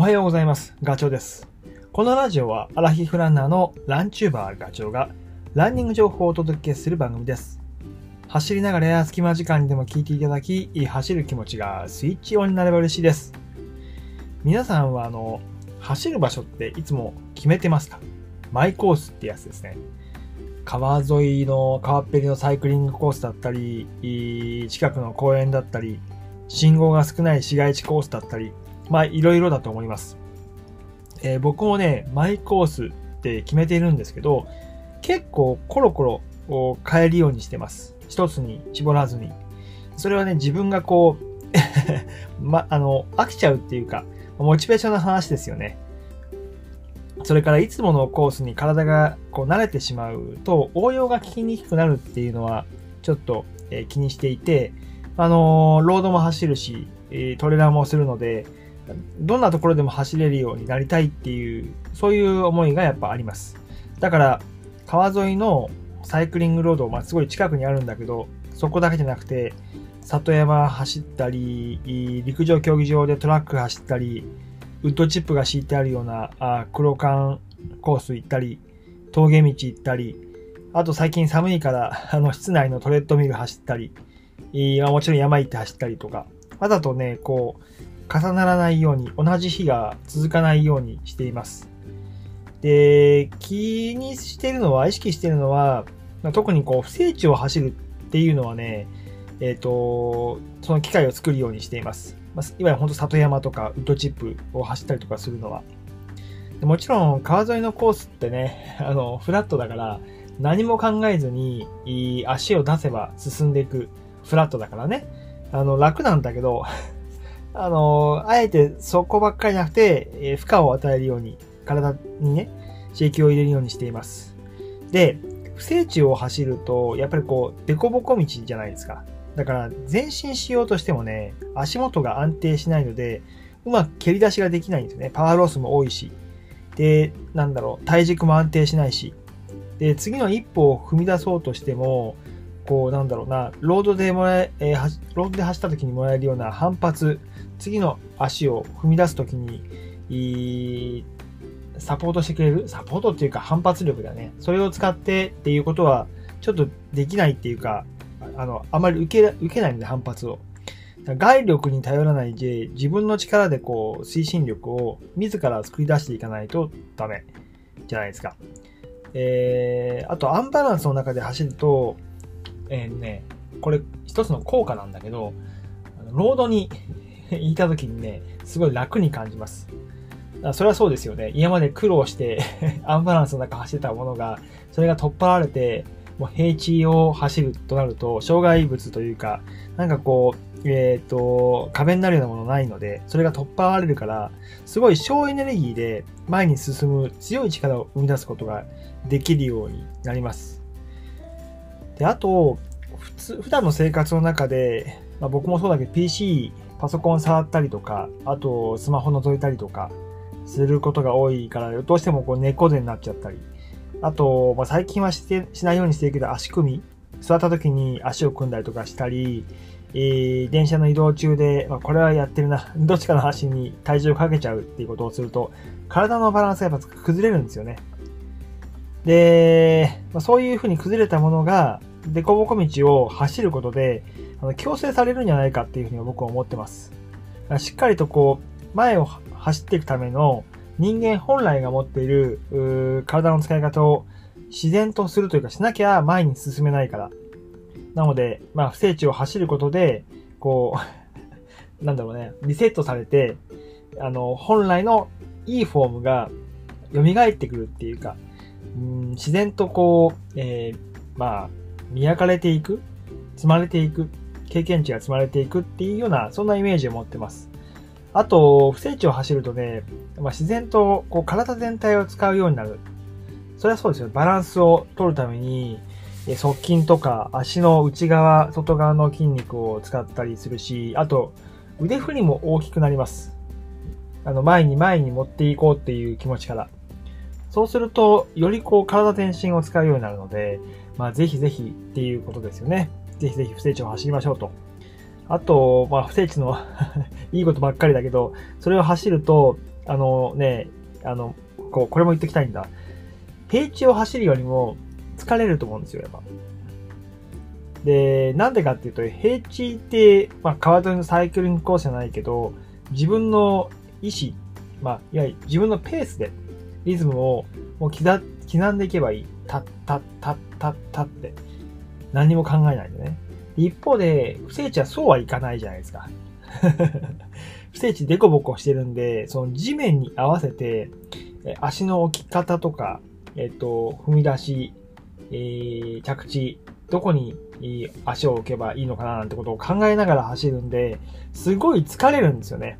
おはようございます。ガチョウです。このラジオはアラヒフランナーのランチューバーガチョウがランニング情報をお届けする番組です。走りながらや隙間時間にでも聞いていただき、走る気持ちがスイッチオンになれば嬉しいです。皆さんはあの、走る場所っていつも決めてますか？マイコースってやつですね。川沿いの川っぺりのサイクリングコースだったり、近くの公園だったり、信号が少ない市街地コースだったり、まあいろいろだと思います。えー僕もね、マイコースって決めているんですけど、結構コロコロを変えるようにしてます。一つに絞らずに。それはね、自分がこう、ま、あの、飽きちゃうっていうか、モチベーションの話ですよね。それからいつものコースに体がこう慣れてしまうと応用が効きにくくなるっていうのはちょっと、えー気にしていて、あのーロードも走るし、トレーラーもするので、どんなところでも走れるようになりたいっていう、そういう思いがやっぱあります。だから、川沿いのサイクリングロード、まあ、すごい近くにあるんだけど、そこだけじゃなくて、里山走ったり、陸上競技場でトラック走ったり、ウッドチップが敷いてあるようなあ黒缶コース行ったり、峠道行ったり、あと最近寒いから、あの、室内のトレッドミル走ったり、もちろん山行って走ったりとか、わざとね、こう、重ならないように、同じ日が続かないようにしています。で、気にしてるのは、意識してるのは、特にこう、不整地を走るっていうのはね、えっ、と、その機会を作るようにしています。まあ、いわゆる本当里山とかウッドチップを走ったりとかするのは。もちろん川沿いのコースってね、あの、フラットだから何も考えずに足を出せば進んでいくフラットだからね。あの、楽なんだけど、あの、あえてそこばっかりなくて、えー負荷を与えるように、体にね、刺激を入れるようにしています。で、不整地を走ると、やっぱりこう、凸凹道じゃないですか。だから、前進しようとしてもね、足元が安定しないので、うまく蹴り出しができないんですよね。パワーロスも多いし。で、なんだろう、体軸も安定しないし。で、次の一歩を踏み出そうとしても、こう、なんだろうな、ロードでもらえ、えーロードで走った時にもらえるような反発、次の足を踏み出す時に、サポートしてくれるサポートっていうか反発力だね。それを使ってっていうことは、ちょっとできないっていうか、あの、あまり受け、受けないので反発を。外力に頼らないで、自分の力でこう、推進力を自ら作り出していかないとダメじゃないですか。えー、あとアンバランスの中で走ると、えーね、これ一つの効果なんだけど、ロードにいた時にね、すごい楽に感じます。それはそうですよね。今まで苦労して アンバランスの中走ってたものが、それが取っ払われて、もう平地を走るとなると、障害物というか、なんかこう、えっ、と、壁になるようなものないので、それが取っ払われるから、すごい省エネルギーで前に進む強い力を生み出すことができるようになります。で、あと、普通、普段の生活の中で、まあ、僕もそうだけど PC、パソコン触ったりとか、あとスマホ覗いたりとかすることが多いから、どうしてもこう猫背になっちゃったり、あと、まあ、最近はしてしないようにしてるけど、足組み、座った時に足を組んだりとかしたり、えー電車の移動中で、まあ、これはやってるな、どっちかの足に体重をかけちゃうっていうことをすると、体のバランスがやっぱ崩れるんですよね。で、まあ、そういうふうに崩れたものが、凸凹道を走ることで、あの強制されるんじゃないかっていうふうに僕は思ってます。しっかりとこう、前を走っていくための人間本来が持っている体の使い方を自然とするというかしなきゃ前に進めないから。なので、まあ、不整地を走ることで、こう、なんだろうね、リセットされて、あの、本来のいいフォームが蘇ってくるっていうか、うん自然とこう、えーまあ、磨かれていく、積まれていく、経験値が積まれていくっていうような、そんなイメージを持ってます。あと、不整地を走るとね、まあ、自然とこう体全体を使うようになる。それはそうですよ。バランスを取るために、側筋とか足の内側、外側の筋肉を使ったりするし、あと、腕振りも大きくなります。あの、前に前に持っていこうっていう気持ちから。そうすると、よりこう体全身を使うようになるので、まあぜひぜひっていうことですよね。ぜひぜひ不整地を走りましょうと。あと、まあ不整地の いいことばっかりだけど、それを走ると、あのね、あの、こう、これも言っておきたいんだ。平地を走るよりも疲れると思うんですよ、やっぱ。で、なんでかっていうと、平地って、まあ、川沿いのサイクリングコースじゃないけど、自分の意思、まあ、いわゆる自分のペースでリズムをもう刻刻んでいけばいい。たった、たった、たって。何も考えないでね。一方で、不正地はそうはいかないじゃないですか。不正地デコボコしてるんで、その地面に合わせて、足の置き方とか、えっと、踏み出し、えー、着地、どこに足を置けばいいのかななんてことを考えながら走るんで、すごい疲れるんですよね。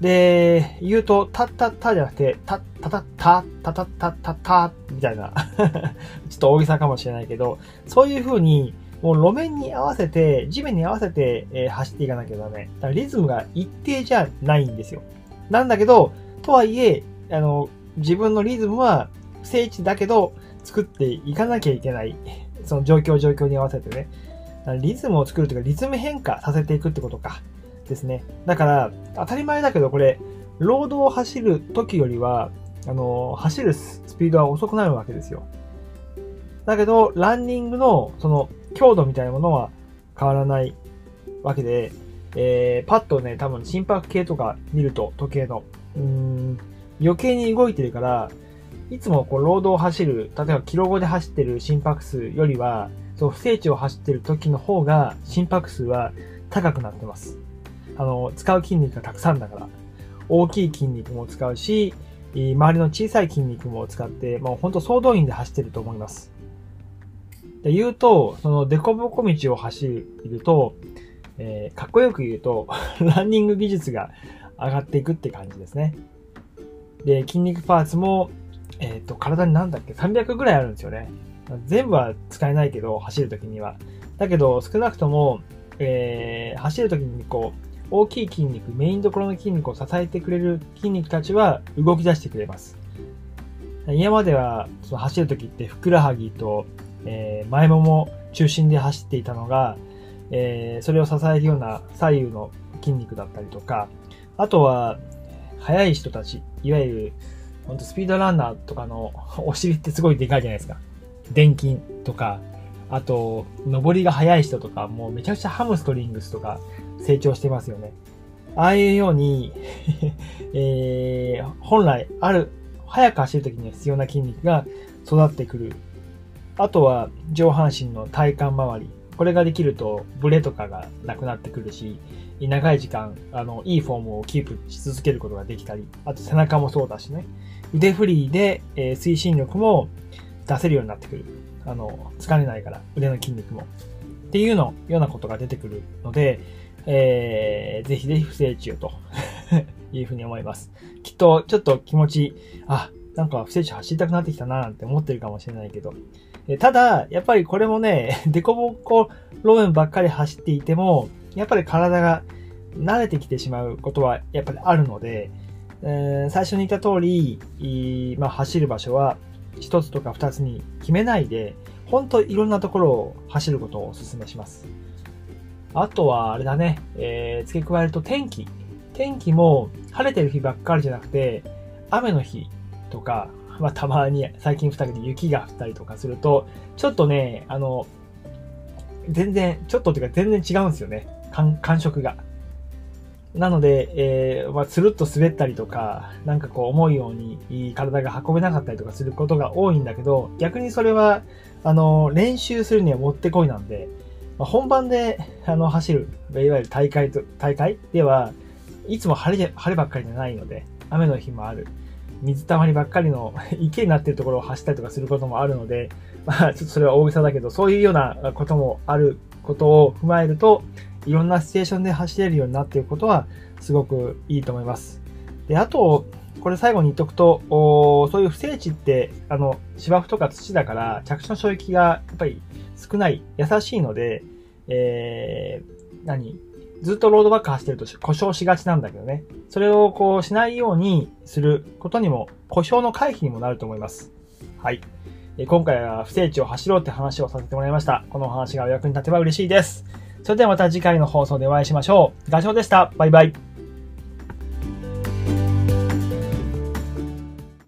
で、言うと、たったたじゃなくて、た、たたた、たたたたた、みたいな。ちょっと大げさかもしれないけど、そういう風に、もう路面に合わせて、地面に合わせて、えー、走っていかなきゃダメ。だからリズムが一定じゃないんですよ。なんだけど、とはいえ、あの、自分のリズムは聖地だけど作っていかなきゃいけない。その状況状況に合わせてね。リズムを作るというか、リズム変化させていくってことか。ですね。だから、当たり前だけど、これ、ロードを走る時よりは、あの、走るスピードは遅くなるわけですよ。だけど、ランニングの、その、強度みたいなものは変わらないわけで、えー、パッとね、多分心拍計とか見ると、時計の、うーん、余計に動いてるから、いつもこう、ロードを走る、例えばキロ5で走ってる心拍数よりは、そう、不正地を走ってる時の方が、心拍数は高くなってます。あの、使う筋肉がたくさんだから。大きい筋肉も使うし、周りの小さい筋肉も使って、もうほんと総動員で走ってると思います。で言うと、そのデコボコ道を走ると、えー、かっこよく言うと、ランニング技術が上がっていくって感じですね。で、筋肉パーツも、えっ、ー、と、体になんだっけ、300ぐらいあるんですよね。全部は使えないけど、走るときには。だけど、少なくとも、えー、走るときにこう、大きい筋肉、メインどころの筋肉を支えてくれる筋肉たちは動き出してくれます。今まではその走るときってふくらはぎと、えー、前もも中心で走っていたのが、えー、それを支えるような左右の筋肉だったりとか、あとは、速い人たち、いわゆる、ほんとスピードランナーとかのお尻ってすごいでかいじゃないですか。電筋とか、あと、登りが速い人とか、もうめちゃくちゃハムストリングスとか成長してますよね。ああいうように えー、本来ある、速く走るときには必要な筋肉が育ってくる。あとは上半身の体幹周り。これができるとブレとかがなくなってくるし、長い時間、あの、いいフォームをキープし続けることができたり、あと背中もそうだしね。腕振りで、えー、推進力も出せるようになってくる。あの、疲れないから、腕の筋肉も。っていうの、ようなことが出てくるので、えー、ぜひぜひ不正地をと いうふうに思います。きっと、ちょっと気持ち、あ、なんか不正地走りたくなってきたななんて思ってるかもしれないけど。えただ、やっぱりこれもね、デコボコ路面ばっかり走っていても、やっぱり体が慣れてきてしまうことはやっぱりあるので、えー、最初に言った通り、まあ、走る場所は一つとか二つに決めないで、ほんといろんなところを走ることをお勧めします。あとは、あれだね、えー、付け加えると天気。天気も晴れてる日ばっかりじゃなくて、雨の日とか、まあ、たまに最近降ったけど雪が降ったりとかすると、ちょっとね、あの、全然、ちょっとっていうか全然違うんですよね。感感触が。なので、えー、まあ、つるっと滑ったりとか、なんかこう思うように体が運べなかったりとかすることが多いんだけど、逆にそれは、あの、練習するにはもってこいなんで、まあ、本番で、あの、走る、いわゆる大会と、大会？では、いつも晴れで、晴ればっかりじゃないので、雨の日もある。水たまりばっかりの 池になってるところを走ったりとかすることもあるので、まあ、ちょっとそれは大げさだけど、そういうようなこともあることを踏まえると、いろんなシチュエーションで走れるようになっていることは、すごくいいと思います。で、あと、これ最後に言っとくと、そういう不整地って、あの、芝生とか土だから、着地の衝撃がやっぱり少ない、優しいので、えー、何？ずっとロードバック走ってると故障しがちなんだけどね。それをこうしないようにすることにも、故障の回避にもなると思います。はい。え今回は不整地を走ろうって話をさせてもらいました。この話がお役に立てば嬉しいです。それではまた次回の放送でお会いしましょう。ガチョウでした。バイバイ。